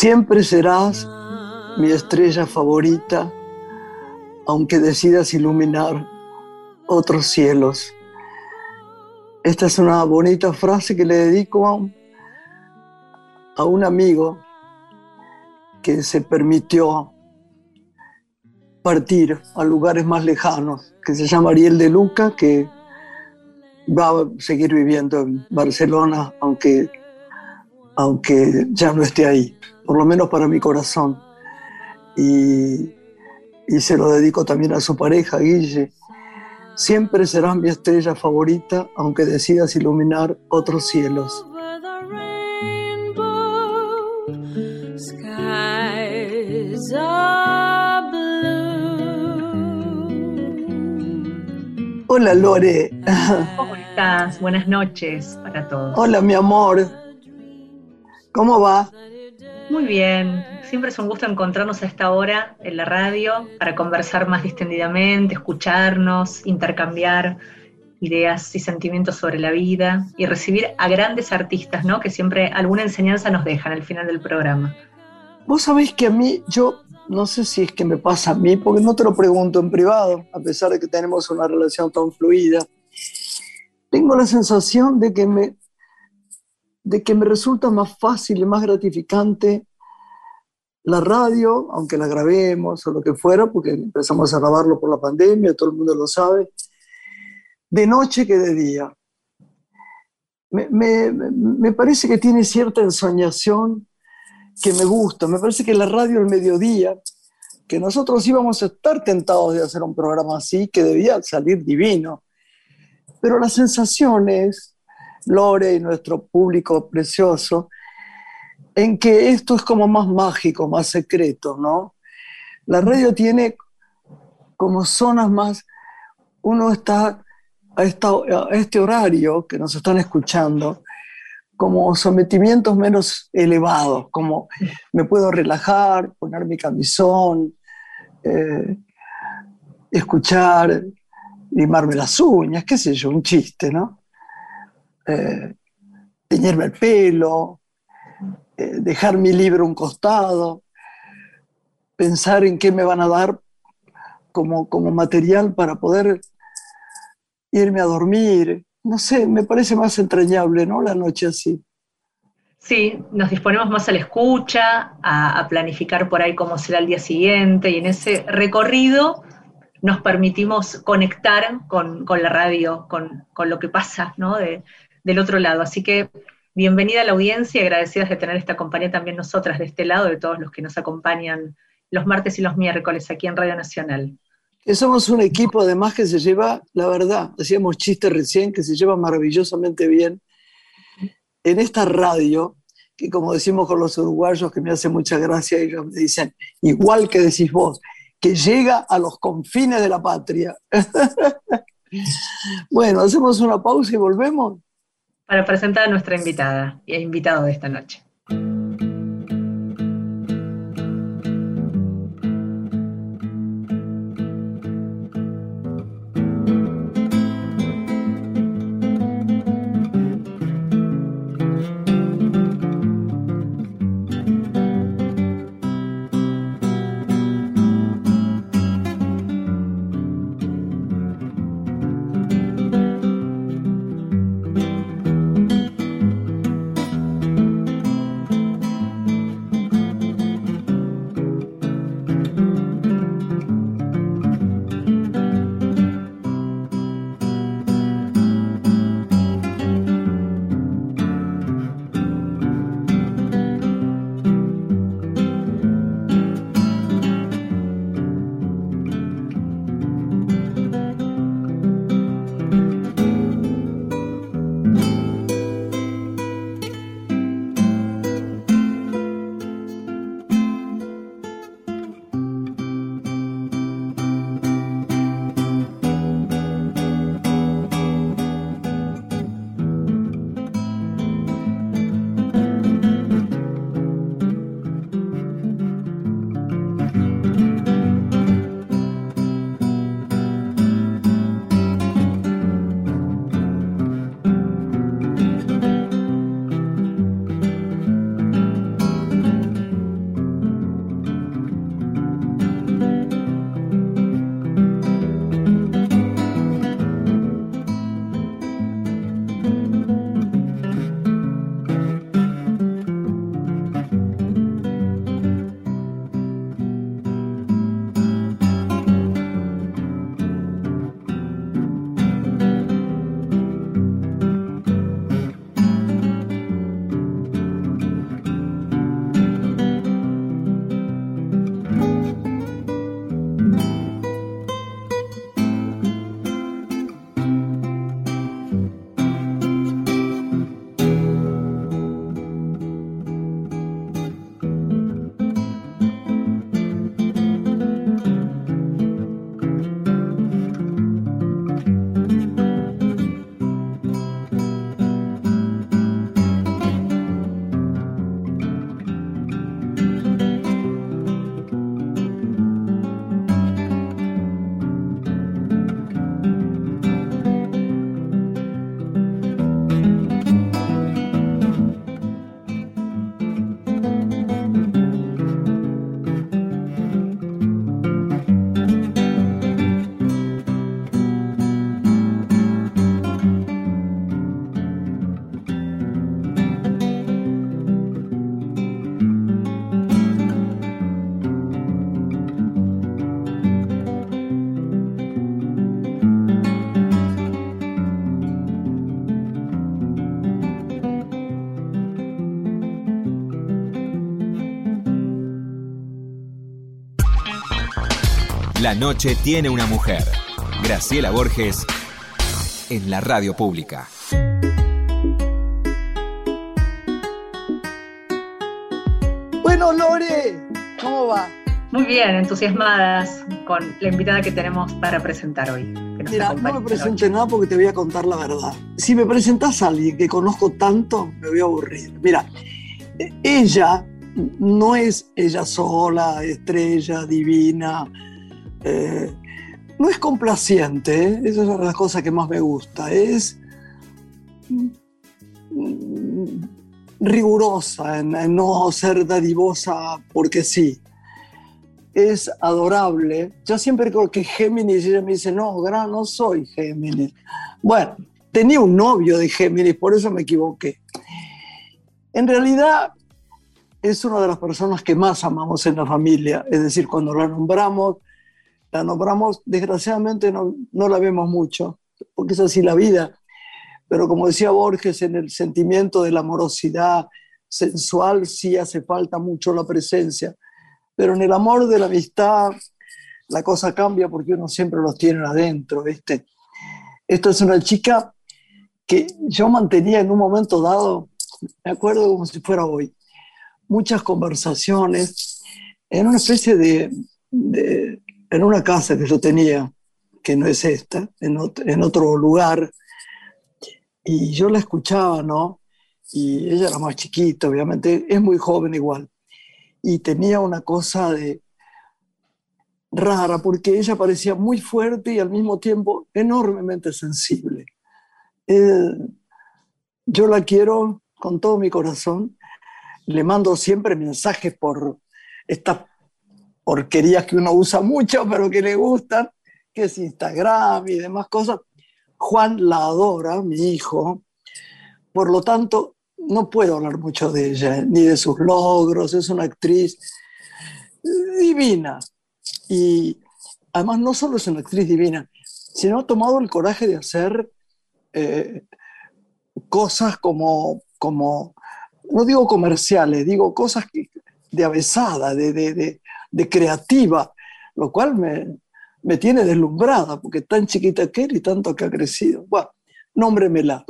Siempre serás mi estrella favorita, aunque decidas iluminar otros cielos. Esta es una bonita frase que le dedico a un, amigo que se permitió partir a lugares más lejanos, que se llama Ariel de Luca, que va a seguir viviendo en Barcelona, aunque, aunque ya no esté ahí, por lo menos para mi corazón. Y, y se lo dedico también a su pareja, Guille. Siempre serás mi estrella favorita, aunque decidas iluminar otros cielos. Hola Lore. ¿Cómo estás? Buenas noches para todos. Hola mi amor. ¿Cómo va? Muy bien. Siempre es un gusto encontrarnos a esta hora en la radio para conversar más distendidamente, escucharnos, intercambiar ideas y sentimientos sobre la vida y recibir a grandes artistas, ¿no? Que siempre alguna enseñanza nos dejan al final del programa. Vos sabés que a mí, yo no sé si es que me pasa a mí, porque no te lo pregunto en privado, a pesar de que tenemos una relación tan fluida. Tengo la sensación de que me, de que me resulta más fácil y más gratificante la radio, aunque la grabemos o lo que fuera, porque empezamos a grabarlo por la pandemia, todo el mundo lo sabe, de noche que de día. Me, me, me parece que tiene cierta ensoñación que me gusta. Me parece que la radio al mediodía, que nosotros íbamos a estar tentados de hacer un programa así, que debía salir divino. Pero la sensación es, Lore y nuestro público precioso, en que esto es como más mágico, más secreto, ¿no? La radio tiene como zonas más, uno está a, este horario que nos están escuchando, como sometimientos menos elevados, como me puedo relajar, poner mi camisón, eh, escuchar, limarme las uñas, qué sé yo, un chiste, ¿no? Eh, teñirme el pelo, eh, dejar mi libro a un costado, pensar en qué me van a dar como, como material para poder irme a dormir, no sé, me parece más entrañable, ¿no? La noche así. Sí, nos disponemos más a la escucha, a, planificar por ahí cómo será el día siguiente y en ese recorrido nos permitimos conectar con, la radio, con, lo que pasa ¿no? Del otro lado. Así que bienvenida a la audiencia agradecidas de tener esta compañía también nosotras de este lado, de todos los que nos acompañan los martes y los miércoles aquí en Radio Nacional somos un equipo además que se lleva, la verdad, hacíamos chistes recién, que se lleva maravillosamente bien en esta radio, que como decimos con los uruguayos, que me hace mucha gracia, ellos me dicen, igual que decís vos, que llega a los confines de la patria. bueno, hacemos una pausa y volvemos. Para presentar a nuestra invitada y invitado de esta noche. La noche tiene una mujer. Graciela Borges en la radio pública. Bueno, Lore, ¿cómo va? Muy bien, entusiasmadas con la invitada que tenemos para presentar hoy. Mira, no me presentes nada porque te voy a contar la verdad. Si me presentas a alguien que conozco tanto, me voy a aburrir. Mira, ella no es ella sola, estrella, divina, eh, no es complaciente, ¿eh? esa es una de las cosas que más me gusta, es mm, rigurosa en, no ser dadivosa porque sí. Es adorable. Yo siempre creo que Géminis, ella me dice, no, gran, no soy Géminis. Bueno, tenía un novio de Géminis, por eso me equivoqué. En realidad, es una de las personas que más amamos en la familia. Es decir, cuando la nombramos, la nombramos, desgraciadamente no, no la vemos mucho, porque es así la vida. Pero como decía Borges, en el sentimiento de la amorosidad sensual sí hace falta mucho la presencia. Pero en el amor de la amistad la cosa cambia porque uno siempre los tiene adentro, ¿viste? Esta es una chica que yo mantenía en un momento dado, me acuerdo como si fuera hoy, muchas conversaciones en una especie de, en una casa que yo tenía, que no es esta, en, otro lugar, y yo la escuchaba, ¿no? Y ella era más chiquita, obviamente, es muy joven igual, y tenía una cosa de rara, porque ella parecía muy fuerte y al mismo tiempo enormemente sensible. Eh, yo la quiero con todo mi corazón le mando siempre mensajes por estas porquerías que uno usa mucho, pero que le gustan, que es Instagram y demás cosas. Juan la adora, mi hijo, por lo tanto, no puedo hablar mucho de ella, ni de sus logros, es una actriz divina. Y además no solo es una actriz divina, sino ha tomado el coraje de hacer eh, cosas como, como no digo comerciales, digo cosas de avesada, de, creativa, lo cual me, me, tiene deslumbrada, porque tan chiquita que era y tanto que ha crecido. Bueno, nómbremela.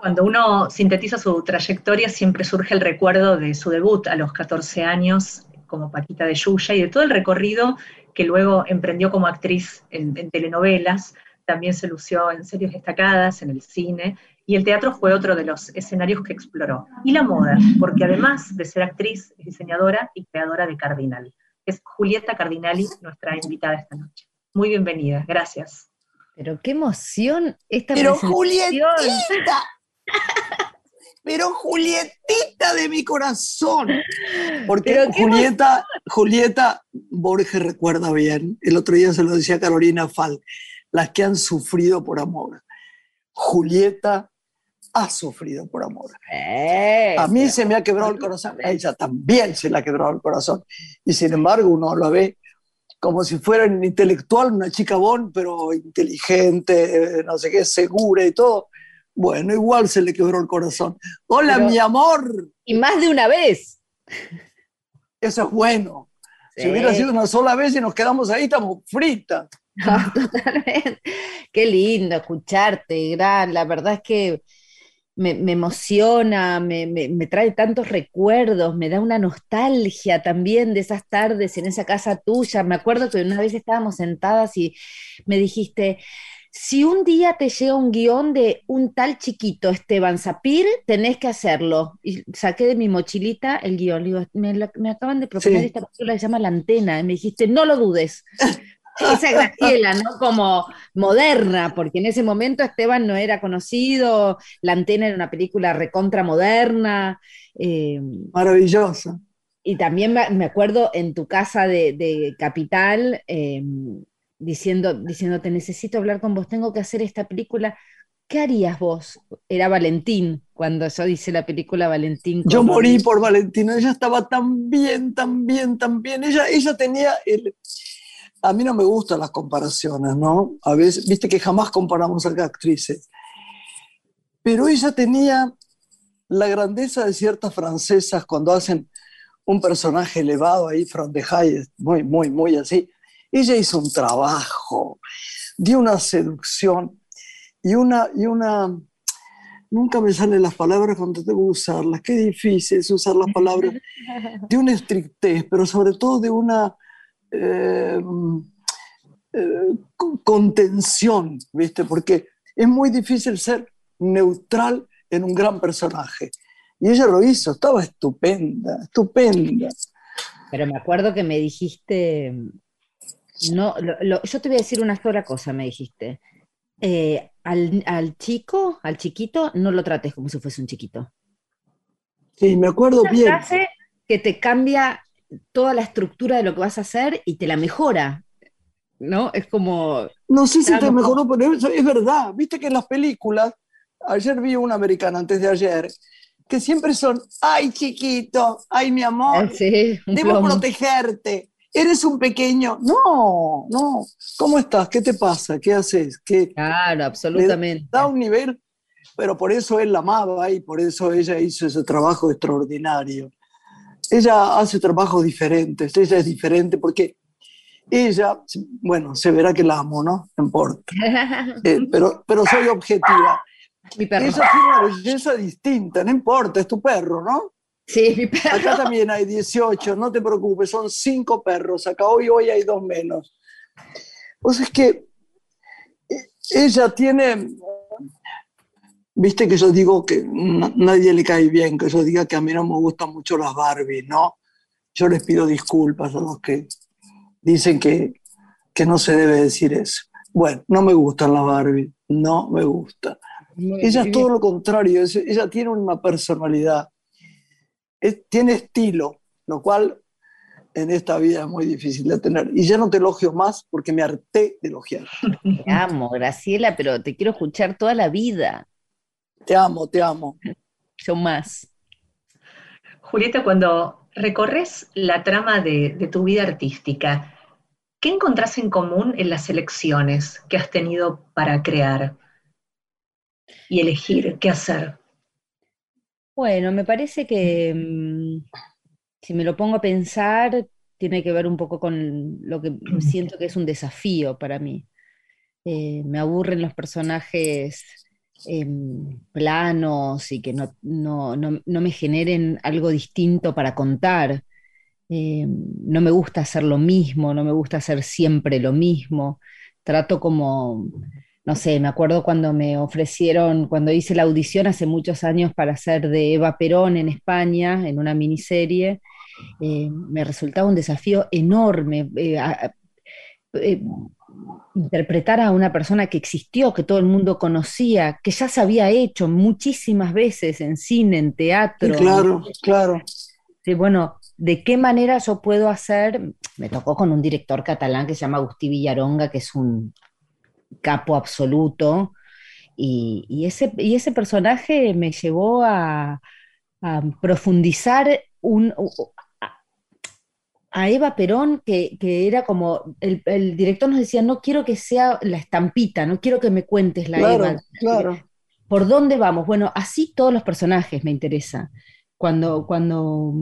Cuando uno sintetiza su trayectoria, siempre surge el recuerdo de su debut a los 14 años como Paquita de Yuya y de todo el recorrido que luego emprendió como actriz en, en telenovelas. También se lució en series destacadas, en el cine, y el teatro fue otro de los escenarios que exploró. Y la moda, porque además de ser actriz, es diseñadora y creadora de Cardinal. Es Julieta Cardinali, nuestra invitada esta noche. Muy bienvenida, gracias. Pero qué emoción esta Pero Julietita, pero Julietita de mi corazón. Porque Julieta, Julieta Borges recuerda bien, el otro día se lo decía Carolina Fal, las que han sufrido por amor. Julieta ha sufrido por amor. Eh, a mí se me ha quebrado el corazón, a ella también se le ha quebrado el corazón. Y sin embargo uno lo ve como si fuera un intelectual, una chica bon, pero inteligente, eh, no sé qué, segura y todo. Bueno, igual se le quebró el corazón. Hola, mi amor. Y más de una vez. Eso es bueno. Si hubiera sido una sola vez y nos quedamos ahí, estamos fritas. totalmente. Qué lindo escucharte, gran. La verdad es que me, emociona, me, trae tantos recuerdos, me da una nostalgia también de esas tardes en esa casa tuya. Me acuerdo que una vez estábamos sentadas y me dijiste, si un día te llega un guion de un tal chiquito, Esteban Zapir, tenés que hacerlo. Y saqué de mi mochilita el guion. Digo, me, acaban de proponer esta película que se llama La Antena. Y me dijiste, no lo dudes. esa Graciela, ¿no? Como moderna, porque en ese momento Esteban no era conocido, La Antena era una película recontra moderna. Eh, Maravillosa. Y también me acuerdo en tu casa de, Capital, em, diciendo, diciéndote, necesito hablar con vos, tengo que hacer esta película. ¿Qué harías vos? Era Valentín, cuando yo hice la película Valentín. Yo morí por Valentín, ella estaba tan bien, tan bien, tan bien. Ella, ella tenía el, a mí no me gustan las comparaciones, ¿no? A veces, viste que jamás comparamos a actrices. Pero ella tenía la grandeza de ciertas francesas cuando hacen un personaje elevado ahí, from the high, muy, muy, muy así. Ella hizo un trabajo de una seducción y una, y una, nunca me salen las palabras cuando tengo que usarlas, qué difícil es usar las palabras, de una estrictez, pero sobre todo de una eh, eh, contención, ¿viste? Porque es muy difícil ser neutral en un gran personaje. Y ella lo hizo, estaba estupenda, estupenda. Pero me acuerdo que me dijiste, no, yo te voy a decir una sola cosa, me dijiste. Eh, al, chico, al chiquito, no lo trates como si fuese un chiquito. Sí, me acuerdo bien. Frase que te cambia toda la estructura de lo que vas a hacer y te la mejora. ¿No? Es como. No sé si te mejoró, pero es verdad. Viste que en las películas, ayer vi una americana antes de ayer, que siempre son, ay chiquito, ay mi amor, sí, debo protegerte eres un pequeño. No, no. ¿Cómo estás? ¿Qué te pasa? ¿Qué haces? ¿Qué? Claro, absolutamente. Da un nivel, pero por eso él la amaba y por eso ella hizo ese trabajo extraordinario. Ella hace trabajos diferentes, ella es diferente porque ella, bueno, se verá que la amo, ¿no? No importa. Eh, pero, pero soy objetiva. Mi perro. Ella tiene una belleza distinta, no importa, es tu perro, ¿no? Sí, mi perro. Acá también hay 18, no te preocupes, son cinco perros. Acá hoy, hoy hay dos menos. Pues es que eh, ella tiene, viste que yo digo que nadie le cae bien, que yo diga que a mí no me gustan mucho las Barbie, ¿no? Yo les pido disculpas a los que dicen que, que no se debe decir eso. Bueno, no me gustan las Barbie, no me gusta. ella es todo lo contrario, ella tiene una personalidad tiene estilo, lo cual en esta vida es muy difícil de tener. Y ya no te elogio más porque me harté de elogiar. Te amo, Graciela, pero te quiero escuchar toda la vida. Te amo, te amo. Yo más. Julieta, cuando recorres la trama de, de tu vida artística, ¿qué encontrás en común en las elecciones que has tenido para crear y elegir qué hacer? Bueno, me parece que mm, si me lo pongo a pensar, tiene que ver un poco con lo que siento que es un desafío para mí. Eh, me aburren los personajes em, planos y que no, me generen algo distinto para contar. Eh, no me gusta hacer lo mismo, no me gusta hacer siempre lo mismo. Trato como no sé, me acuerdo cuando me ofrecieron, cuando hice la audición hace muchos años para hacer de Eva Perón en España, en una miniserie, eh, me resultaba un desafío enorme. Eh, eh, interpretar a una persona que existió, que todo el mundo conocía, que ya se había hecho muchísimas veces en cine, en teatro. claro, claro. Sí, bueno, ¿de qué manera yo puedo hacer? Me tocó con un director catalán que se llama Agustí Villaronga, que es un capo absoluto. Y, ese, y ese personaje me llevó a, profundizar un, a Eva Perón, que, era como, el, director nos decía, no quiero que sea la estampita, no quiero que me cuentes la Eva. Claro. ¿Por dónde vamos? Bueno, así todos los personajes me interesa. Cuando, cuando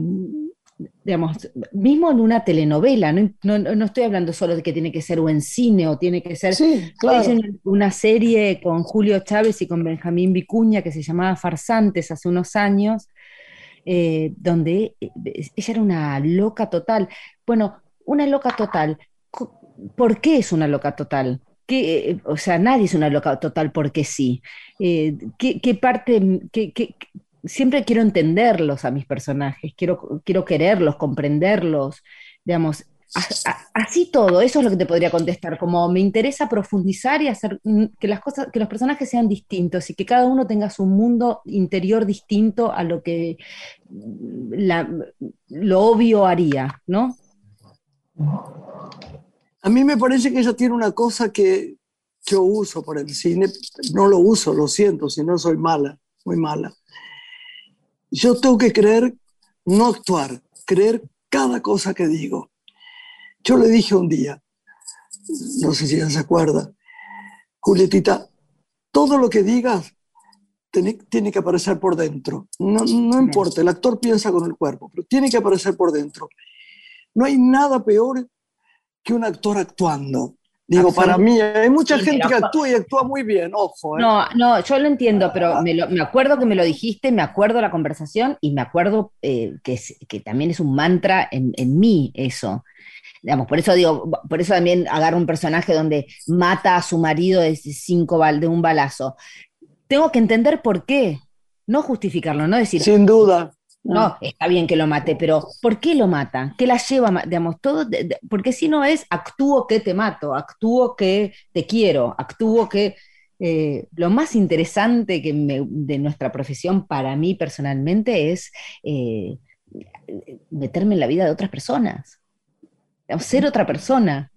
digamos, mismo en una telenovela, no, estoy hablando solo de que tiene que ser o en cine o tiene que ser sí, claro. una serie con Julio Chávez y con Benjamín Vicuña que se llamaba Farsantes hace unos años, eh, donde eh, ella era una loca total. Bueno, una loca total. ¿Por qué es una loca total? ¿Qué, o sea, nadie es una loca total porque sí. Eh, ¿qué, parte, qué, siempre quiero entenderlos a mis personajes, quiero, quiero quererlos, comprenderlos, digamos, así todo, eso es lo que te podría contestar, como me interesa profundizar y hacer que las cosas, que los personajes sean distintos y que cada uno tenga su mundo interior distinto a lo que mm, lo obvio haría, ¿no? A mí me parece que ella tiene una cosa que yo uso por el cine, no lo uso, lo siento, si no soy mala, muy mala yo tengo que creer, no actuar, creer cada cosa que digo. Yo le dije un día, no sé si ella se acuerda, Julietita, todo lo que digas tiene, tiene que aparecer por dentro. No, no importa, el actor piensa con el cuerpo, pero tiene que aparecer por dentro. No hay nada peor que un actor actuando. Digo, para mí, hay mucha gente que actúa y actúa muy bien, ojo. ¿eh? No, no, yo lo entiendo, pero me, acuerdo que me lo dijiste, me acuerdo la conversación y me acuerdo eh, que, que, también es un mantra en, en, mí eso. Digamos, por eso digo, por eso también agarro un personaje donde mata a su marido de, cinco de un balazo. Tengo que entender por qué, no justificarlo, no decir. Sin duda. No, está bien que lo mate, pero ¿por qué lo mata? ¿Qué la lleva? Digamos, todo, porque si no es actúo que te mato, actúo que te quiero, actúo que... Eh, lo más interesante que de nuestra profesión para mí personalmente es eh, meterme en la vida de otras personas, ser otra persona.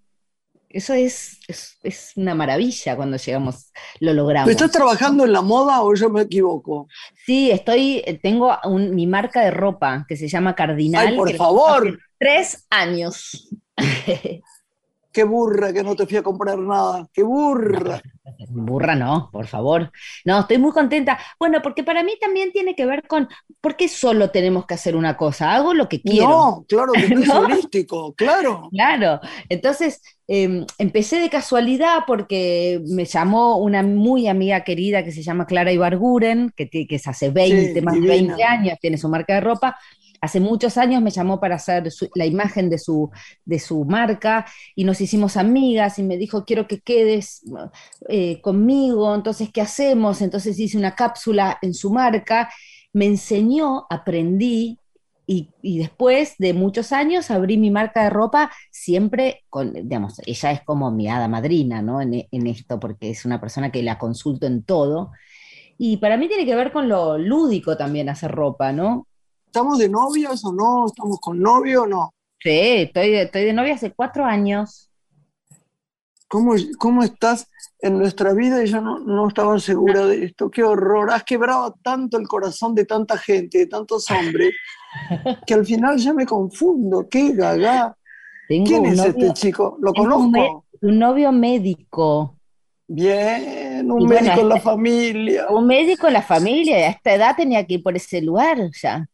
Eso es, es, una maravilla cuando llegamos, lo logramos. ¿Estás trabajando en la moda o yo me equivoco? Sí, estoy, tengo mi marca de ropa que se llama Cardinal. ¡Ay, por favor! Tres años. qué burra que no te fui a comprar nada, qué burra. burra no, por favor. No, estoy muy contenta. Bueno, porque para mí también tiene que ver con, ¿por qué solo tenemos que hacer una cosa? Hago lo que quiero. No, claro que es holístico, claro. Claro, entonces em, empecé de casualidad porque me llamó una muy amiga querida que se llama Clara Ibarguren, que, que es hace 20, más de 20 años, tiene su marca de ropa, hace muchos años me llamó para hacer la imagen de su, de su marca y nos hicimos amigas y me dijo, quiero que quedes eh, conmigo, entonces, ¿qué hacemos? Entonces hice una cápsula en su marca, me enseñó, aprendí y, después de muchos años abrí mi marca de ropa siempre con, digamos, ella es como mi hada madrina, ¿no? En, en, esto, porque es una persona que la consulto en todo. Y para mí tiene que ver con lo lúdico también hacer ropa, ¿no? ¿Estamos de novios o no? ¿Estamos con novio o no? Sí, estoy, estoy de novia hace cuatro años. ¿Cómo, ¿Cómo estás en nuestra vida? Y yo no, no estaba segura de esto. Qué horror. Has quebrado tanto el corazón de tanta gente, de tantos hombres, que al final ya me confundo. Qué gaga. ¿Quién es este chico? ¿Lo conozco? Un, novio médico. Bien, un médico en la familia. Un médico en la familia, a esta edad tenía que ir por ese lugar ya.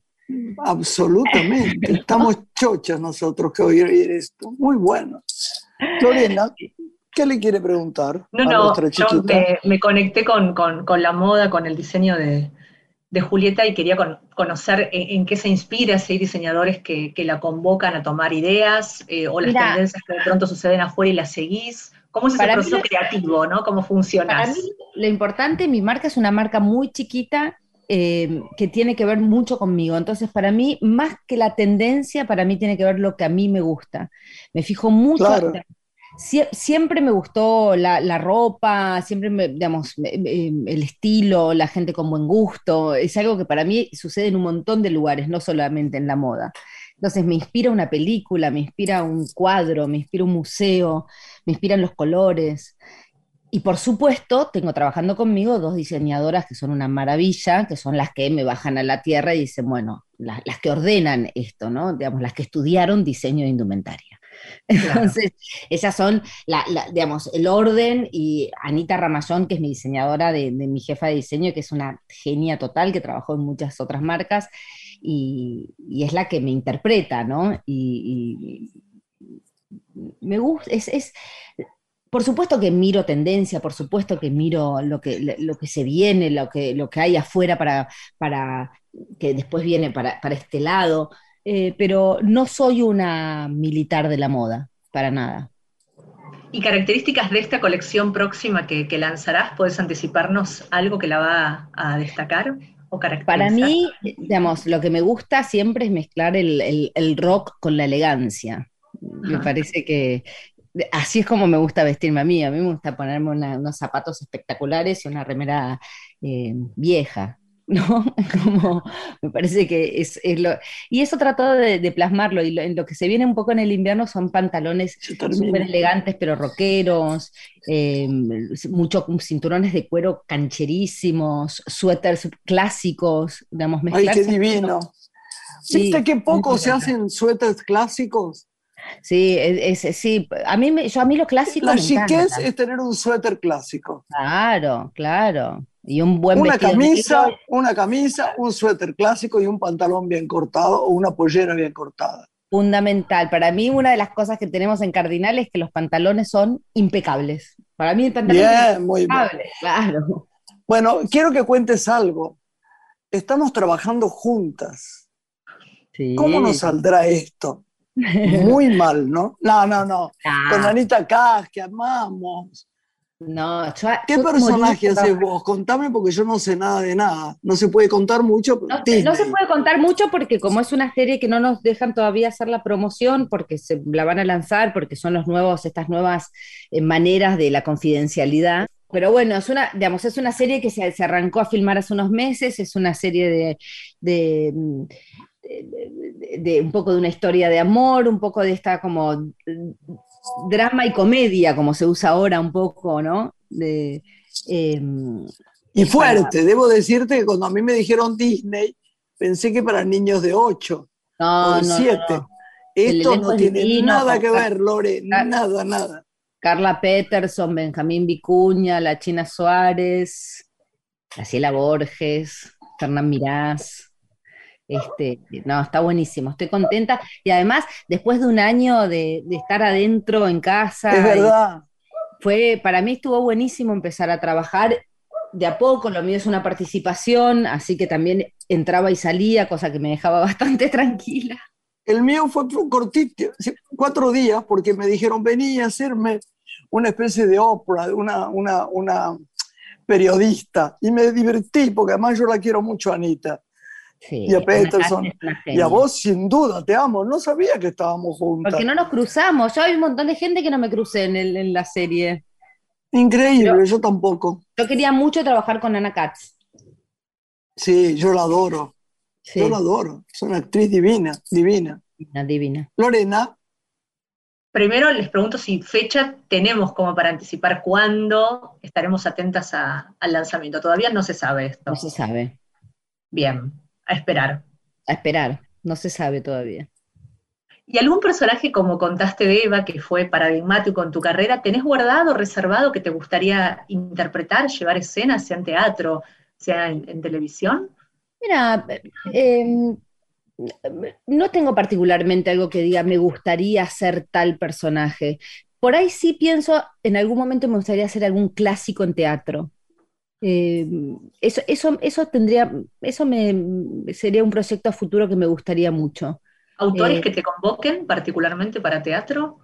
Absolutamente. Estamos chochas nosotros que oír esto. Muy bueno. Lorena, ¿qué le quiere preguntar? No, no, yo me, conecté con, la moda, con el diseño de, Julieta y quería conocer en, qué se inspira, si hay diseñadores que, la convocan a tomar ideas eh, o las tendencias que de pronto suceden afuera y las seguís. ¿Cómo es ese proceso creativo, no? ¿Cómo funciona? Para mí, lo importante, mi marca es una marca muy chiquita eh, que tiene que ver mucho conmigo. Entonces, para mí, más que la tendencia, para mí tiene que ver lo que a mí me gusta. Me fijo mucho. siempre me gustó la, ropa, siempre, me, digamos, el estilo, la gente con buen gusto. Es algo que para mí sucede en un montón de lugares, no solamente en la moda. Entonces me inspira una película, me inspira un cuadro, me inspira un museo, me inspiran los colores. Y por supuesto, tengo trabajando conmigo dos diseñadoras que son una maravilla, que son las que me bajan a la tierra y dicen, bueno, las, que ordenan esto, ¿no? Digamos, las que estudiaron diseño de indumentaria. Entonces, esas son, la, digamos, el orden y Anita Ramallón, que es mi diseñadora de, mi jefa de diseño, que es una genia total, que trabajó en muchas otras marcas y, es la que me interpreta, ¿no? Y, me gusta, es, es por supuesto que miro tendencia, por supuesto que miro lo que, lo que se viene, lo que, lo que hay afuera para, para que después viene para, este lado, eh, pero no soy una militar de la moda, para nada. ¿Y características de esta colección próxima que, lanzarás? ¿Puedes anticiparnos algo que la va a destacar? O para mí, digamos, lo que me gusta siempre es mezclar el, rock con la elegancia. Me parece que, así es como me gusta vestirme a mí. A mí me gusta ponerme unos zapatos espectaculares y una remera eh, vieja. ¿no? Como me parece que es, lo... Y eso trato de, plasmarlo, y en lo que se viene un poco en el invierno son pantalones súper elegantes, pero rockeros, eh, muchos cinturones de cuero cancherísimos, suéteres clásicos, digamos, ¡Ay, qué divino! ¿Viste qué poco se hacen suéteres clásicos? Sí, es, sí. A mí, yo, a mí lo clásico. La chiquez es tener un suéter clásico. Claro, claro. Y un buen una camisa, una camisa, un suéter clásico y un pantalón bien cortado o una pollera bien cortada. Fundamental. Para mí, una de las cosas que tenemos en Cardinal es que los pantalones son impecables. Para mí, el pantalón Bien, es muy bien. impecable, claro. Bueno, quiero que cuentes algo. Estamos trabajando juntas. Sí. ¿Cómo nos saldrá esto? Muy mal, ¿no? No, no, no. Con Anita Cas, que amamos. no, yo- ¿Qué yo personaje haces vos? Contame porque yo no sé nada de nada. No se puede contar mucho, No, se puede contar mucho porque como es una serie que no nos dejan todavía hacer la promoción, porque se la van a lanzar, porque son los nuevos, estas nuevas eh, maneras de la confidencialidad. Pero bueno, es una, digamos, es una serie que se, se arrancó a filmar hace unos meses, es una serie de, de, mm, de- de- de un poco de una historia de amor, un poco de esta como mm, drama y comedia, como se usa ahora un poco, ¿no? De, em, Y fuerte, debo decirte que cuando a mí me dijeron Disney, pensé que para niños de 8 o no, de no, no, 7. no. Esto no tiene divino, nada que ver, Lore, nada, nada. Carla Peterson, Benjamín Vicuña, La China Suárez, Graciela Borges, Fernán Mirás. Este, no, está buenísimo, estoy contenta. Y además, después de un año de, de estar adentro en casa, Es verdad. fue, para mí estuvo buenísimo empezar a trabajar de a poco, lo mío es una participación, así que también entraba y salía, cosa que me dejaba bastante tranquila. El mío fue cortito, cuatro días, porque me dijeron, vení a hacerme una especie de ópera, una, una, una periodista. Y me divertí, porque además yo la quiero mucho Anita. Sí, Y a Peterson, Y a vos, sin duda, te amo. No sabía que estábamos juntas. Porque no nos cruzamos. Yo hay un montón de gente que no me crucé en, el- en la serie. Increíble, Pero- yo tampoco. Yo quería mucho trabajar con Ana Katz. Sí, yo la adoro. Sí, Yo la adoro. Es una actriz divina, divina. divina, divina. Lorena, Primero les pregunto si fecha tenemos como para anticipar cuándo estaremos atentas a- al lanzamiento. Todavía no se sabe esto. No se sabe. Bien, a esperar. A esperar. No se sabe todavía. ¿Y algún personaje, como contaste de Eva, que fue paradigmático en tu carrera, tenés guardado, reservado, que te gustaría interpretar, llevar escenas, sea en teatro, sea en, en televisión? Mira, eh, no tengo particularmente algo que diga me gustaría ser tal personaje. Por ahí sí pienso, en algún momento me gustaría hacer algún clásico en teatro. Eh, eso, eso, eso tendría, eso me sería un proyecto a futuro que me gustaría mucho. ¿Autores Eh, que te convoquen particularmente para teatro?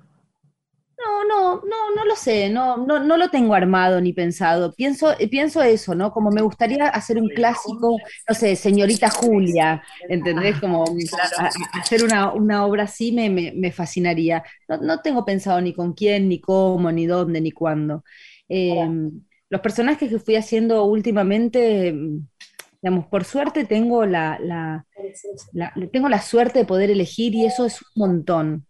No, no, no, no lo sé, no, no, no lo tengo armado ni pensado. Pienso, eh, pienso eso, ¿no? Como me gustaría hacer un clásico, no sé, Señorita Julia, ¿entendés? Como Claro. a- a- hacer una, una obra así me, me- me fascinaría. No, no tengo pensado ni con quién, ni cómo, ni dónde, ni cuándo. Eh, los personajes que fui haciendo últimamente, digamos, por suerte tengo la, la- la- tengo la suerte de poder elegir y eso es un montón.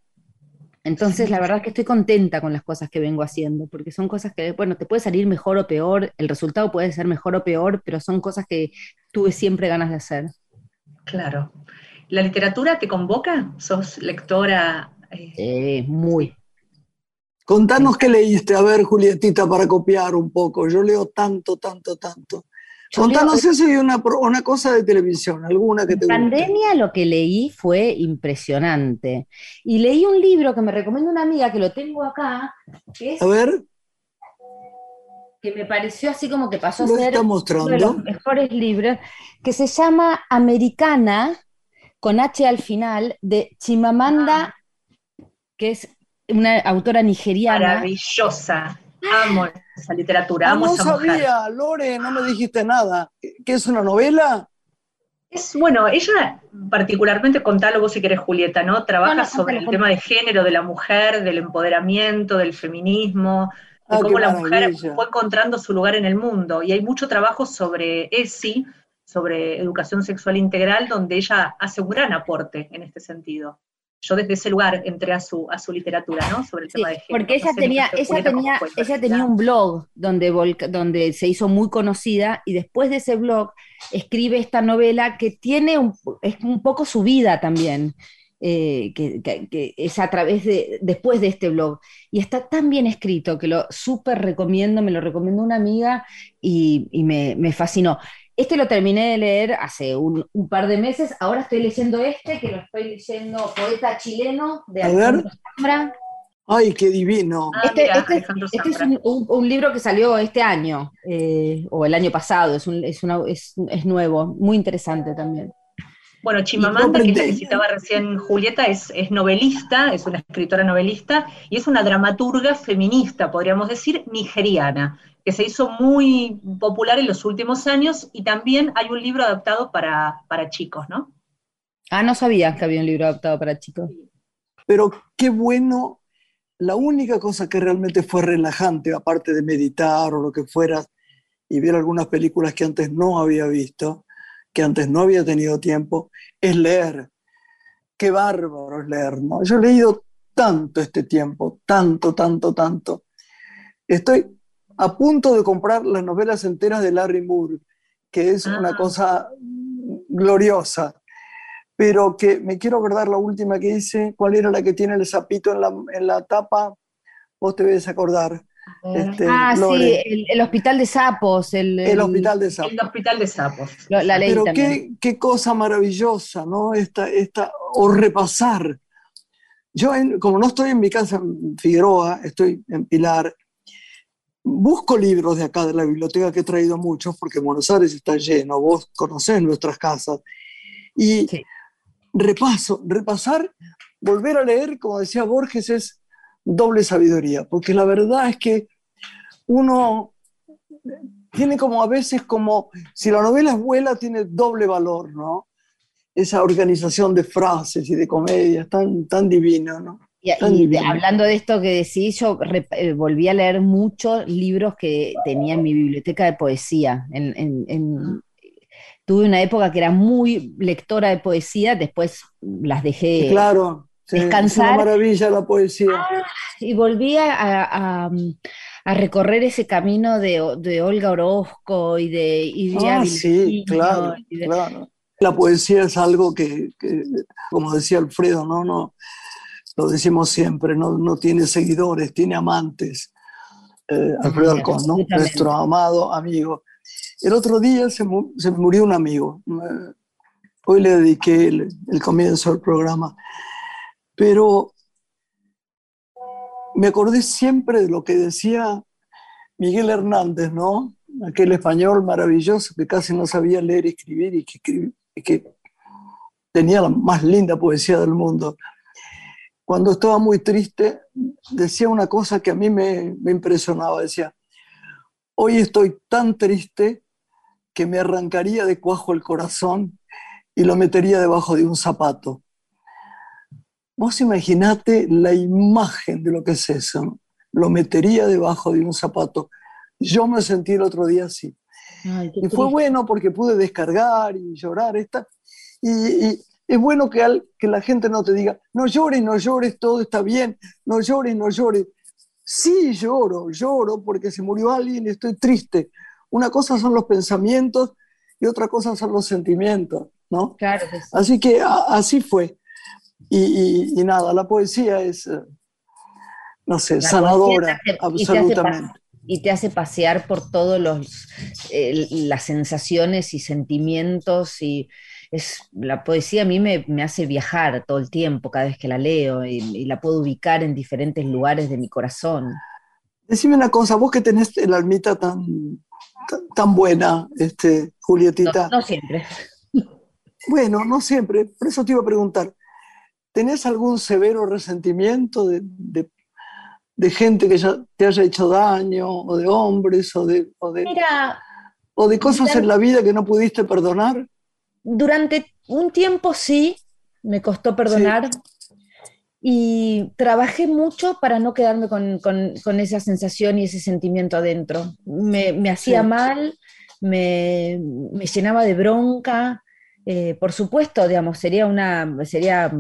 Entonces, la verdad es que estoy contenta con las cosas que vengo haciendo, porque son cosas que, bueno, te puede salir mejor o peor, el resultado puede ser mejor o peor, pero son cosas que tuve siempre ganas de hacer. Claro. ¿La literatura te convoca? ¿Sos lectora? eh, Eh, muy. Contanos qué leíste. A ver, Julietita, para copiar un poco. Yo leo tanto, tanto, tanto. Yo Contanos leo- eso y una, una cosa de televisión, alguna que En te guste. pandemia lo que leí fue impresionante. Y leí un libro que me recomienda una amiga, que lo tengo acá, que, es- A ver, que me pareció así como que pasó a lo ser está uno de mostrando. los mejores libros, que se llama Americana, con H al final, de Chimamanda, que es una autora nigeriana. maravillosa. Amo esa literatura, Ah, amo no esa mujer. sabía, Lore, no me dijiste nada. ¿Qué es una novela? Es, bueno, ella particularmente, contalo vos si querés, Julieta, ¿no? Trabaja No, no, sobre el tema de género, de la mujer, del empoderamiento, del feminismo, de Ah, cómo la mujer fue encontrando su lugar en el mundo. Y hay mucho trabajo sobre ESI, sobre educación sexual integral, donde ella hace un gran aporte en este sentido. Yo desde ese lugar entré a su, a su literatura, ¿no? Sobre el Sí, tema de género. porque ella No sé, tenía, ella tenía, ella tenía un blog donde, volca- donde se hizo muy conocida y después de ese blog escribe esta novela que tiene un, es un poco su vida también, eh, que, que- que es a través de, después de este blog. Y está tan bien escrito que lo súper recomiendo, me lo recomendó una amiga y, y me, me fascinó. Este lo terminé de leer hace un, par de meses, ahora estoy leyendo este, que lo estoy leyendo, Poeta Chileno, de Alejandro Zambra. ¡Ay, qué divino! Ah, este, este, este es un, libro que salió este año, eh, o el año pasado, es, es, es nuevo, muy interesante también. Bueno, Chimamanda, que la visitaba recién Julieta, es, es, novelista, es una escritora novelista y es una dramaturga feminista, podríamos decir, nigeriana, que se hizo muy popular en los últimos años y también hay un libro adaptado para, para chicos, ¿no? Ah, no sabía que había un libro adaptado para chicos. Pero qué bueno, la única cosa que realmente fue relajante, aparte de meditar o lo que fuera, y ver algunas películas que antes no había visto, que antes no había tenido tiempo, es leer. Qué bárbaro es leer, ¿no? Yo he leído tanto este tiempo, tanto, tanto, tanto. Estoy a punto de comprar las novelas enteras de Larry Moore, que es una ah. cosa gloriosa, pero que me quiero acordar la última que hice, cuál era la que tiene el sapito en la, en la tapa, vos te debes acordar. Este, ah, sí, el, Hospital de Sapos. El, el, Hospital de Sapos. El Hospital de Sapos. La, Pero qué, qué, cosa maravillosa, ¿no? Esta, esta, o repasar. Yo, como no estoy en mi casa en Figueroa, estoy en Pilar, busco libros de acá de la biblioteca que he traído muchos, porque Buenos Aires está lleno, vos conocés nuestras casas. Y repaso, repasar, volver a leer, como decía Borges, es doble sabiduría, porque la verdad es que uno tiene como a veces como, si la novela es buena, tiene doble valor, ¿no? Esa organización de frases y de comedias tan, tan divina, ¿no? Y, hablando de esto que decís, yo eh, volví a leer muchos libros que tenía en mi biblioteca de poesía. tuve una época que era muy lectora de poesía, después las dejé. Claro, descansar. Es una maravilla la poesía. Ah, y volví a, recorrer ese camino de, Olga Orozco y de, y ah, sí, claro, claro. La poesía es algo que, como decía Alfredo, no, no, lo decimos siempre, no, no tiene seguidores, tiene amantes. Eh, Alfredo Alcón, nuestro amado amigo. El otro día se, se murió un amigo. Hoy le dediqué el, el comienzo del programa. Pero me acordé siempre de lo que decía Miguel Hernández, ¿no? Aquel español maravilloso que casi no sabía leer y escribir y que, tenía la más linda poesía del mundo. Cuando estaba muy triste, decía una cosa que a mí me, me impresionaba. Decía, hoy estoy tan triste que me arrancaría de cuajo el corazón y lo metería debajo de un zapato. Vos imaginate la imagen de lo que es eso. Lo metería debajo de un zapato. Yo me sentí el otro día así. y fue bueno porque pude descargar y llorar. Esta, y, es bueno que, al, que la gente no te diga, no llores, no llores, todo está bien, no llores, no llores. Sí lloro, lloro porque se murió alguien y estoy triste. Una cosa son los pensamientos y otra cosa son los sentimientos, ¿no? Claro Así que así fue. Y, nada, la poesía es, eh, no sé, sanadora, absolutamente. Y te hace pasear por todas las sensaciones y sentimientos y es, la poesía a mí me, hace viajar todo el tiempo cada vez que la leo y, la puedo ubicar en diferentes lugares de mi corazón. Decime una cosa, vos que tenés la almita tan, tan, buena, este, Julietita. no, siempre. Bueno, no siempre, por eso te iba a preguntar. ¿Tenés algún severo resentimiento de, gente que ya te haya hecho daño, o de hombres, o de, o de, cosas en la vida que no pudiste perdonar? Durante un tiempo sí, me costó perdonar. Y trabajé mucho para no quedarme con, esa sensación y ese sentimiento adentro. Me, hacía mal, me, llenaba de bronca. Eh, por supuesto, digamos, sería una, sería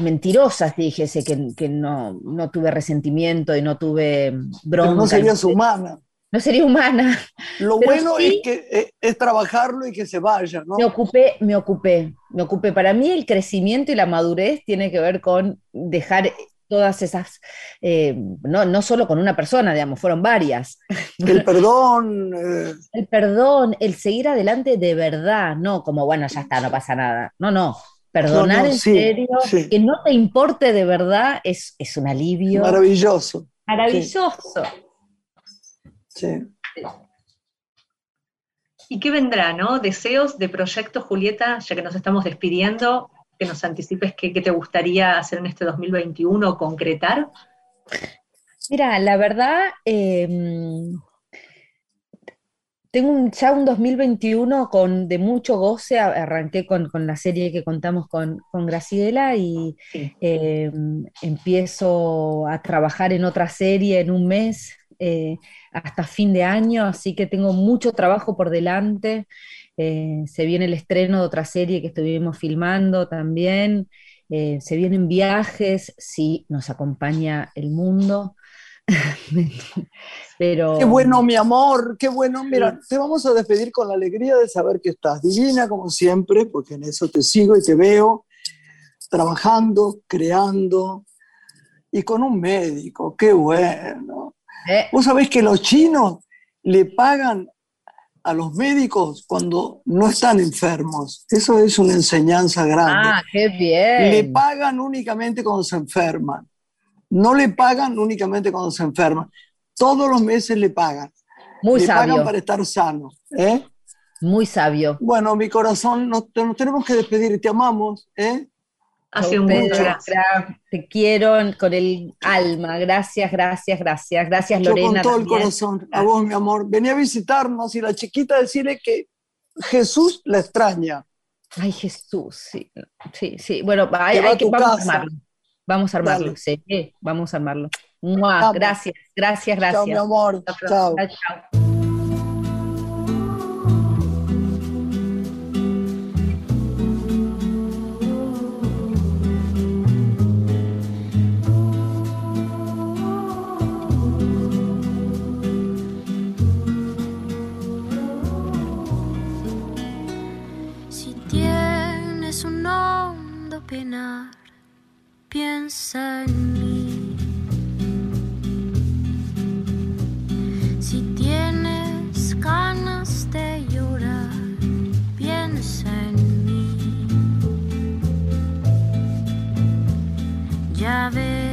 mentirosas, dijese que, que no, no, tuve resentimiento y no tuve bronca. no serías humana. No sería humana. Lo bueno es que eh, es, trabajarlo y que se vaya, ¿no? Me ocupé, me ocupé, me ocupé. Para mí el crecimiento y la madurez tiene que ver con dejar todas esas, eh, no, no solo con una persona, digamos, fueron varias. El perdón. Eh. El perdón, el seguir adelante de verdad, no como, bueno, ya está, no pasa nada. No, no, perdonar en serio, que no te importe de verdad, es, es un alivio. Maravilloso. Maravilloso. Sí. ¿Y qué vendrá, no? Deseos de proyectos, Julieta, ya que nos estamos despidiendo, que nos anticipes qué, te gustaría hacer en este 2021 o concretar. Mira, la verdad, em, tengo ya un 2021 con, de mucho goce, arranqué con, la serie que contamos con, Graciela y em, empiezo a trabajar en otra serie en un mes. Eh, hasta fin de año, así que tengo mucho trabajo por delante. Eh, se viene el estreno de otra serie que estuvimos filmando también. Eh, se vienen viajes, sí, nos acompaña el mundo. Pero... Qué bueno, mi amor, qué bueno. Mira, te vamos a despedir con la alegría de saber que estás divina, como siempre, porque en eso te sigo y te veo, trabajando, creando, y con un médico, qué bueno. Eh. Vos sabés que los chinos le pagan a los médicos cuando no están enfermos. Eso es una enseñanza grande. Ah, qué bien. Le pagan únicamente cuando se enferman. No le pagan únicamente cuando se enferman. Todos los meses le pagan. Muy le sabio. pagan para estar sano. ¿eh? Muy sabio. Bueno, mi corazón, nos, nos tenemos que despedir. Te amamos. ¿eh? Ha sido un gusto. Te quiero con el alma. Gracias, gracias, gracias. Gracias, Lorena. con todo el corazón. A vos, mi amor. Venía a visitarnos y la chiquita decirle que Jesús la extraña. Ay, Jesús, sí. Sí, sí. Bueno, hay, que, vamos a armarlo. Vamos a armarlo, sí. Vamos a armarlo. Gracias, gracias, gracias. Chao, mi amor. chao. chao. Piensa en mí. Si tienes ganas de llorar, piensa en mí. Ya ves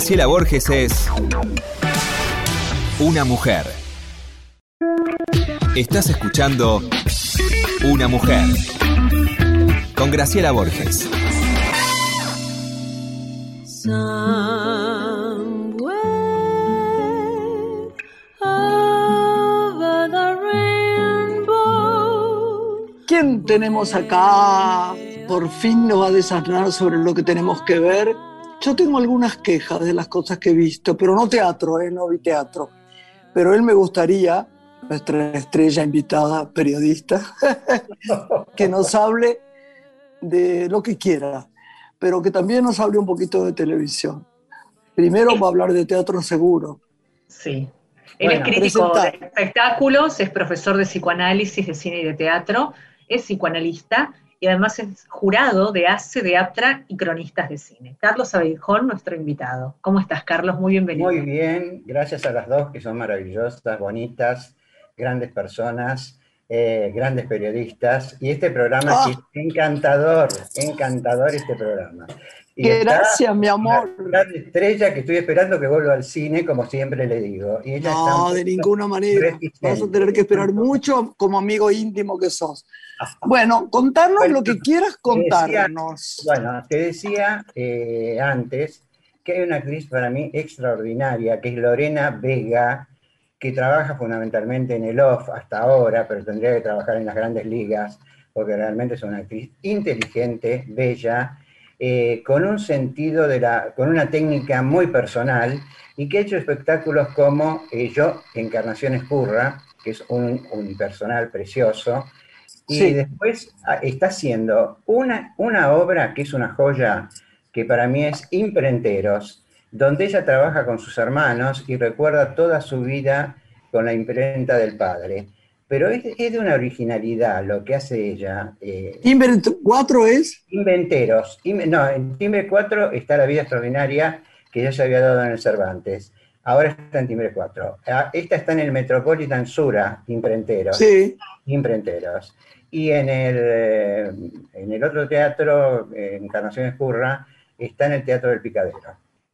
Graciela Borges es una mujer. Estás escuchando Una mujer con Graciela Borges. ¿Quién tenemos acá? Por fin nos va a desasnar sobre lo que tenemos que ver. Yo tengo algunas quejas de las cosas que he visto, pero no teatro, ¿eh? no vi teatro. Pero él me gustaría, nuestra estrella invitada, periodista, que nos hable de lo que quiera, pero que también nos hable un poquito de televisión. Primero va a hablar de teatro seguro. Sí. Él Bueno, es crítico de espectáculos, es profesor de psicoanálisis, de cine y de teatro, es psicoanalista y además es jurado de ACE, de APTRA y cronistas de cine. Carlos Abeijón, nuestro invitado. ¿Cómo estás, Carlos? Muy bienvenido. Muy bien, gracias a las dos que son maravillosas, bonitas, grandes personas, eh, grandes periodistas. Y este programa Ah. es encantador, encantador este programa. Y gracias, mi amor. Una gran estrella que estoy esperando que vuelva al cine, como siempre le digo. Y ella está No, de ninguna manera. resistente. Vas a tener que esperar mucho como amigo íntimo que sos. Bueno, contarnos Bueno, lo que quieras decía- contarnos. Bueno, te decía eh, antes que hay una actriz para mí extraordinaria, que es Lorena Vega, que trabaja fundamentalmente en el off hasta ahora, pero tendría que trabajar en las grandes ligas, porque realmente es una actriz inteligente, bella, eh, con un sentido de la, con una técnica muy personal y que ha hecho espectáculos como eh, Yo, Encarnación Escurra, que es un unipersonal precioso, y Sí. después ah, está haciendo una, una obra que es una joya que para mí es Imprenteros, donde ella trabaja con sus hermanos y recuerda toda su vida con la imprenta del padre. Pero es, es de una originalidad lo que hace ella. eh, Timber 4 es. Inventeros. Inve- no, en Timbre 4 está La vida extraordinaria que ya se había dado en el Cervantes. Ahora está en Timbre 4. Ah, Esta está en el Metropolitan Sura, Imprenteros. Sí. Imprenteros. Y en el, eh, en el otro teatro, eh, Encarnación Escurra, está en el Teatro del Picadero.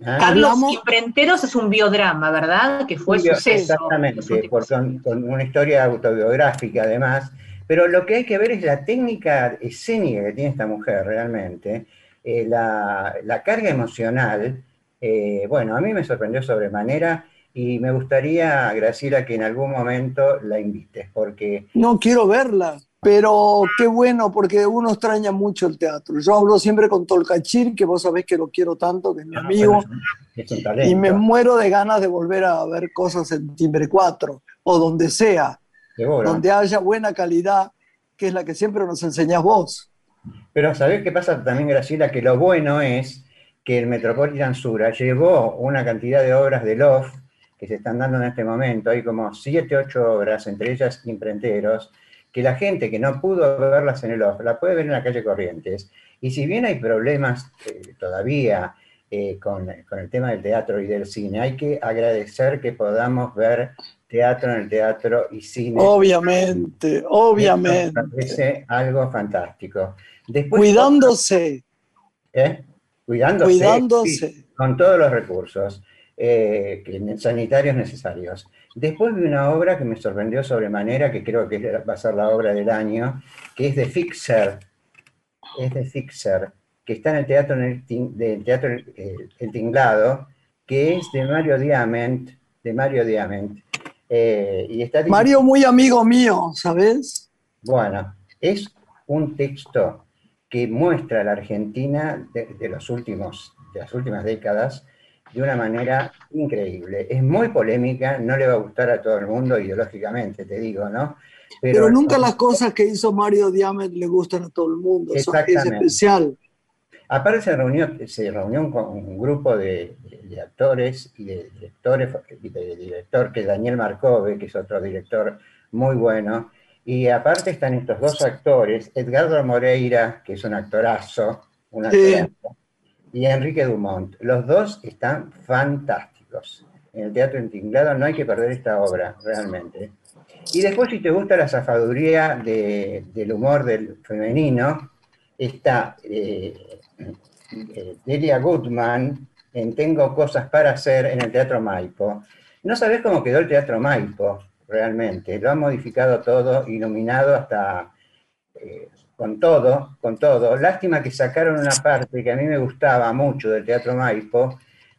¿Ah? Carlos Imprenteros es un biodrama, ¿verdad? Que fue Un bio- suceso. Exactamente, últimos por- con, con una historia autobiográfica además. Pero lo que hay que ver es la técnica escénica que tiene esta mujer realmente, eh, la, la carga emocional. eh, bueno, a mí me sorprendió sobremanera y me gustaría, Graciela, que en algún momento la invites, porque No quiero verla, pero qué bueno, porque uno extraña mucho el teatro. Yo hablo siempre con Tolcachir, que vos sabés que lo quiero tanto, que es mi amigo, es un talento. y me muero de ganas de volver a ver cosas en Timbre 4 o donde sea, seguro. donde haya buena calidad, que es la que siempre nos enseñás vos. Pero ¿sabés qué pasa también, Graciela? Que lo bueno es que el Metropolitan Sura llevó una cantidad de obras de Love que se están dando en este momento. Hay como siete, ocho obras, entre ellas Imprenteros, que la gente que no pudo verlas en el Off la puede ver en la calle Corrientes. Y si bien hay problemas eh, todavía eh, con, con el tema del teatro y del cine, hay que agradecer que podamos ver teatro en el teatro y cine. Obviamente, obviamente. Me parece algo fantástico. Después, Cuidándose, ¿eh? Cuidándose. cuidándose. sí, con todos los recursos sanitarios necesarios. Después vi una obra que me sorprendió sobremanera, que creo que va a ser la obra del año, que es de Fixer. Es de Fixer, que está en el teatro, en el, del teatro eh, El Tinglado, que es de Mario Diamant, de Mario Diamant. eh, y está Mario, muy amigo mío, ¿sabes? bueno, es un texto que muestra la Argentina de, de los últimos, de las últimas décadas de una manera increíble. Es muy polémica, no le va a gustar a todo el mundo ideológicamente, te digo, ¿no? Pero, nunca las cosas que hizo Mario Diamant le gustan a todo el mundo. Eso es Exactamente. especial. Aparte se reunió, se reunió con un grupo de, de actores y de directores, de director que es Daniel Marcove, que es otro director muy bueno, y aparte están estos dos actores, Edgardo Moreira, que es un actorazo, un Sí. Y Enrique Dumont. Los dos están fantásticos. En el Teatro Entinglado no hay que perder esta obra, realmente. Y después, si te gusta la zafaduría de- del humor del femenino, está eh, eh, Delia Goodman en Tengo cosas para hacer en el Teatro Maipo. No sabés cómo quedó el Teatro Maipo, realmente. Lo han modificado todo, iluminado hasta eh, con todo, con todo. Lástima que sacaron una parte que a mí me gustaba mucho del Teatro Maipo,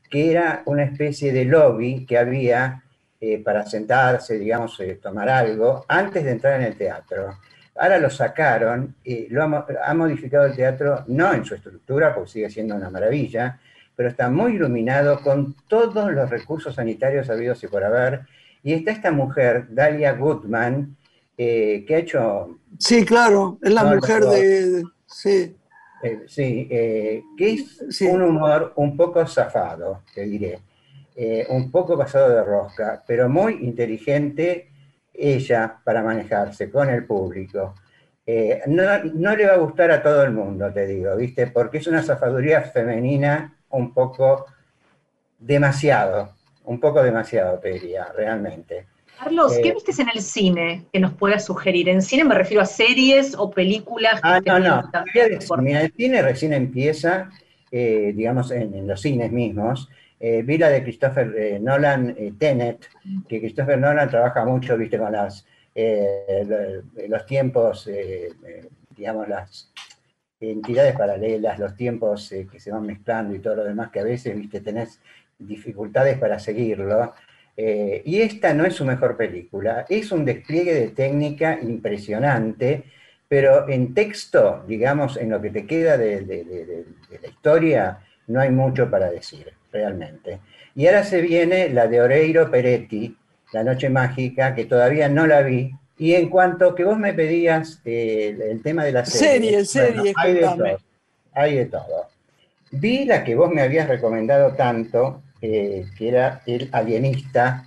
que era una especie de lobby que había eh, para sentarse, digamos, eh, tomar algo, antes de entrar en el teatro. Ahora lo sacaron, y lo ha, ha modificado el teatro, no en su estructura, porque sigue siendo una maravilla, pero está muy iluminado con todos los recursos sanitarios habidos y por haber. Y está esta mujer, Dalia Goodman, eh, que ha hecho... Sí, claro, es la No, mujer no. de... Sí, eh, sí, eh, que es Sí. un humor un poco zafado, te diré. Eh, un poco pasado de rosca, pero muy inteligente ella para manejarse con el público. No, no le va a gustar a todo el mundo, te digo, ¿viste? Porque es una zafaduría femenina un poco demasiado, un poco demasiado, te diría, realmente. Carlos, ¿qué Eh, viste en el cine que nos puedas sugerir? En cine me refiero a series o películas. que Ah, no, no. por- mira, el cine recién empieza, eh, digamos, en, en los cines mismos. Eh, vi la de Christopher eh, Nolan, Tenet, que Christopher Nolan trabaja mucho, viste, con las, eh, lo- los tiempos, digamos, las entidades paralelas, los tiempos que se van mezclando y todo lo demás, que a veces, viste, tenés dificultades para seguirlo. Eh, y esta no es su mejor película, es un despliegue de técnica impresionante, pero en texto, digamos, en lo que te queda de, de- de- de- de la historia, no hay mucho para decir, realmente. Y ahora se viene la de Oreiro Peretti, La Noche Mágica, que todavía no la vi. Y en cuanto que vos me pedías eh, el, tema de la serie, Serie, serie, hay de contame. todo. Hay de todo. Vi la que vos me habías recomendado tanto, eh, que era El Alienista.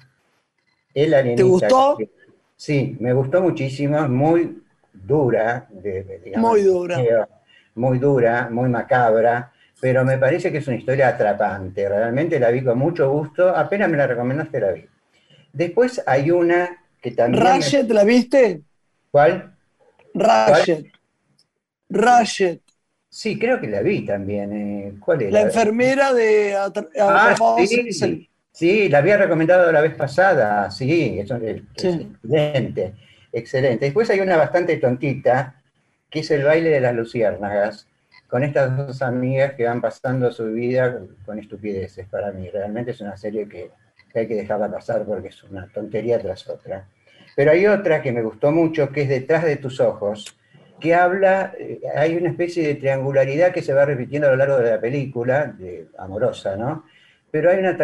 El Alienista. gustó? que- Sí, me gustó muchísimo, es muy dura. de- digamos, Muy dura. Muy dura, muy macabra, pero me parece que es una historia atrapante. Realmente la vi con mucho gusto, apenas me la recomendaste la vi. Después hay una que también... me- Ratchet, ¿la viste? ¿Cuál? Ratchet. Ratchet, Sí, creo que la vi también. eh, ¿Cuál era? la enfermera de Ah, sí, Sel- sí, la había recomendado la vez pasada, sí, es, es Sí. excelente, excelente. Después hay una bastante tontita, que es el baile de las luciérnagas, con estas dos amigas que van pasando su vida con estupideces para mí. Realmente es una serie que, que hay que dejarla pasar porque es una tontería tras otra. Pero hay otra que me gustó mucho, que es Detrás de tus ojos, que habla, eh, hay una especie de triangularidad que se va repitiendo a lo largo de la película, de, amorosa, ¿no? Pero hay una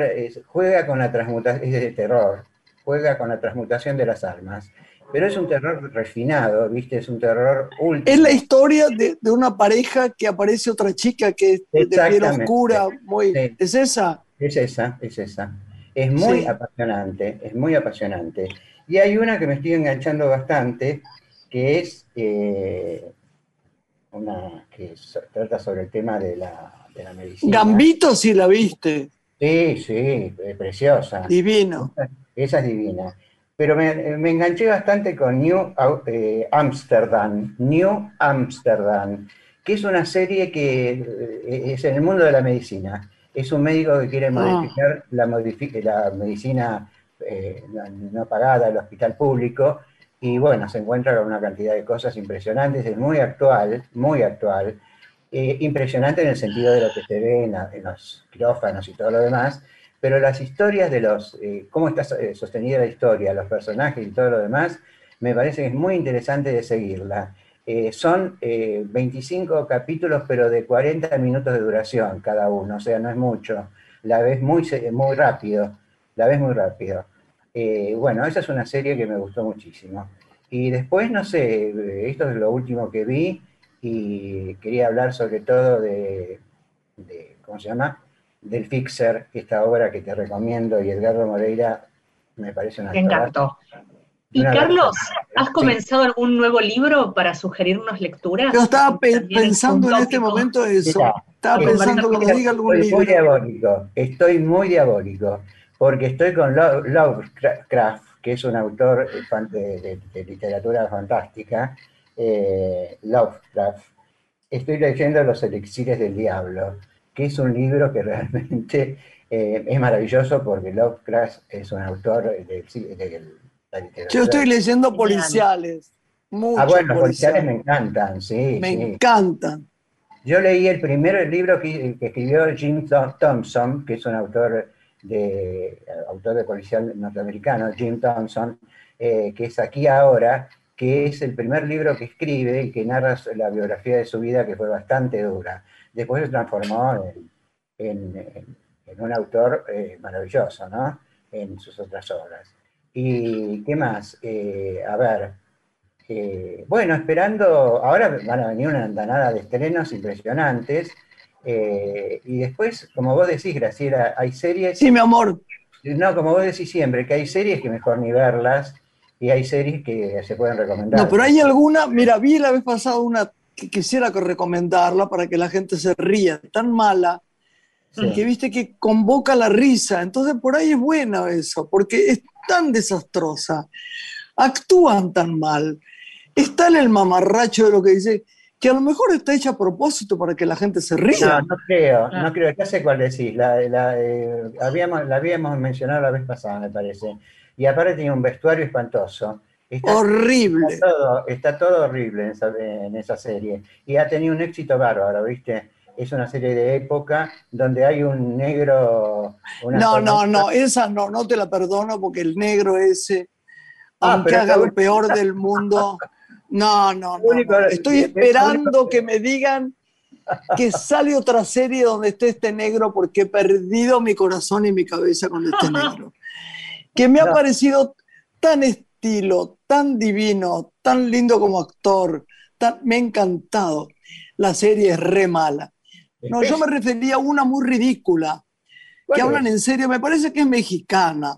juega con la transmutación, es de terror, juega con la transmutación de las almas. Pero es un terror refinado, ¿viste? Es un terror último. Es la historia de, de una pareja que aparece otra chica que es de piel oscura, muy. Sí. ¿Es esa? Es esa, es esa. Es muy Sí. apasionante, es muy apasionante. Y hay una que me estoy enganchando bastante, que es eh, una que trata sobre el tema de la, de la medicina. Gambito, si la viste. Sí, sí, preciosa. Divino. Esa es divina. Pero me, me enganché bastante con New eh, Amsterdam, New Amsterdam, que es una serie que eh, es en el mundo de la medicina. Es un médico que quiere modificar la, medicina eh, no, no pagada del hospital público y bueno, se encuentra con una cantidad de cosas impresionantes, es muy actual, muy actual, eh, impresionante en el sentido de lo que se ve en, los quirófanos y todo lo demás, pero las historias de los, eh, cómo está eh, sostenida la historia, los personajes y todo lo demás, me parece que es muy interesante de seguirla. Son eh, 25 capítulos, pero de 40 minutos de duración cada uno, o sea, no es mucho. La ves muy, muy rápido, la ves muy rápido. Eh, bueno, esa es una serie que me gustó muchísimo. Y después, no sé, eh, esto es lo último que vi y quería hablar sobre todo de, de, ¿cómo se llama? Del Fixer, esta obra que te recomiendo y Edgardo Moreira me parece una Me encantó. Y Una- Carlos, ¿has Sí. comenzado algún nuevo libro para sugerirnos lecturas? Yo estaba pe- pensando en este momento eso. Mira, Estaba Mira, pensando que nos diga algún Estoy muy libro. diabólico, estoy muy diabólico, porque estoy con Lo- Lovecraft, que es un autor eh, de, de- de literatura fantástica, eh, Lovecraft. Estoy leyendo Los elixires del diablo. que es un libro que realmente eh, es maravilloso porque Lovecraft es un autor de, de la literatura. Yo estoy leyendo policiales. mucho Ah, bueno, los policiales policial. me encantan, sí. Me sí. encantan. Yo leí el primero el libro que, que escribió Jim Thom- Thompson, que es un autor de, autor de policial norteamericano, Jim Thompson, eh, que es Aquí Ahora, que es el primer libro que escribe y que narra la biografía de su vida, que fue bastante dura. Después se transformó en, en- en- en un autor eh, maravilloso, ¿no? En sus otras obras. ¿Y qué más? Eh, a ver, eh, bueno, esperando, ahora van a venir una andanada de estrenos impresionantes. Eh, y después, como vos decís, Graciela, hay series, Sí, mi amor. no, como vos decís siempre, que hay series que mejor ni verlas y hay series que se pueden recomendar. No, pero hay alguna, mira, vi la vez pasada una que quisiera recomendarla para que la gente se ría, tan mala, Sí. que viste que convoca la risa. Entonces por ahí es buena eso, porque es tan desastrosa. Actúan tan mal. Está en el mamarracho de lo que dice, que a lo mejor está hecha a propósito para que la gente se ría. No, no creo, Ah. no creo, ya sé cuál decís, la, la, eh, habíamos, la habíamos mencionado la vez pasada, me parece. Y aparte tiene un vestuario espantoso. Está, Horrible. está todo, está todo horrible en esa, en esa serie. Y ha tenido un éxito bárbaro, ¿viste? Es una serie de época donde hay un negro... una No, no, no, esa no, no te la perdono porque el negro ese, Ah, aunque haga lo peor del mundo, no, no, no. Estoy esperando que me digan que sale otra serie donde esté este negro porque he perdido mi corazón y mi cabeza con este negro. Que me ha parecido tan estilo, tan divino, tan lindo como actor, tan- me ha encantado. La serie es re mala. No, yo me refería a una muy ridícula, ¿Cuál que hablan en serio, me parece que es mexicana.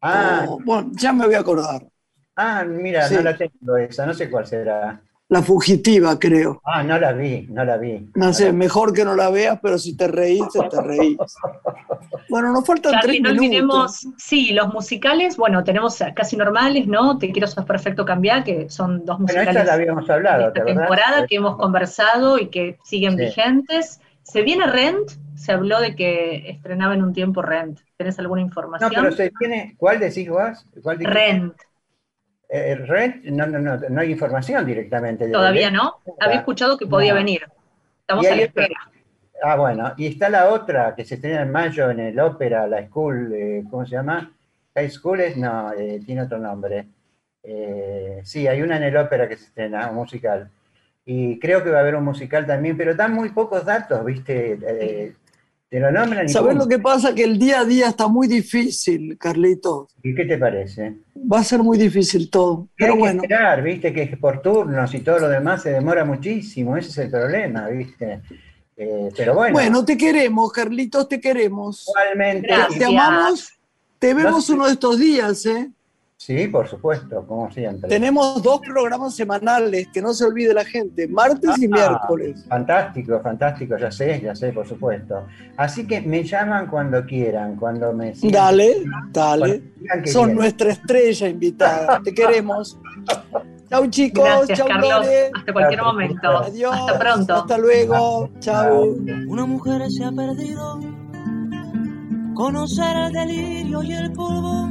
Ah, bueno, ya me voy a acordar. Ah, mira, Sí. no la tengo esa, no sé cuál será. La fugitiva, creo. Ah, no la vi, no la vi. No sé, mejor que no la veas, pero si te reíste, te reís. Bueno, nos faltan Charlie, tres no minutos. olvidemos, sí, los musicales, bueno, tenemos casi normales, ¿no? Te quiero, sos perfecto cambiar, que son dos Bueno, esta musicales la habíamos de hablado, ¿te esta temporada que hemos conversado y que siguen Sí. vigentes. Se viene Rent, se habló de que estrenaba en un tiempo Rent. ¿Tenés alguna No, información? pero se tiene, ¿cuál decís vos? ¿Cuál? Rent, Eh, Rent, no, no, no, no hay información directamente. de todavía no. Había escuchado que podía No. venir. Estamos a la otra- espera. Ah, bueno, y está la otra que se estrena en mayo en el ópera, la School, eh, ¿cómo se llama? High School es, no, eh, tiene otro nombre. Sí, hay una en el ópera que se estrena, un musical. Y creo que va a haber un musical también, pero dan muy pocos datos, ¿viste? Te lo nombran y ¿Sabes lo que pasa? Que el día a día está muy difícil, Carlitos. ¿Y qué te parece? Va a ser muy difícil todo. Pero hay bueno, que esperar, viste, que es por turnos y todo lo demás se demora muchísimo, ese es el problema, viste. Eh, pero bueno, bueno, te queremos, Carlitos, te queremos. igualmente, Gracias. Te amamos. Te vemos sé. uno de estos días, ¿eh? Sí, por supuesto, como siempre. Tenemos dos programas semanales, que no se olvide la gente, martes y Ah, miércoles. Fantástico, fantástico, ya sé, ya sé, por supuesto. Así que me llaman cuando quieran, cuando me sientan- Dale, dale. Son quieran. nuestra estrella invitada. Te queremos. Chau chicos, Gracias, chau Carlos. Hasta cualquier momento. Adiós. Hasta pronto. Hasta luego. Chau. Una mujer se ha perdido. Conocer el delirio y el polvo.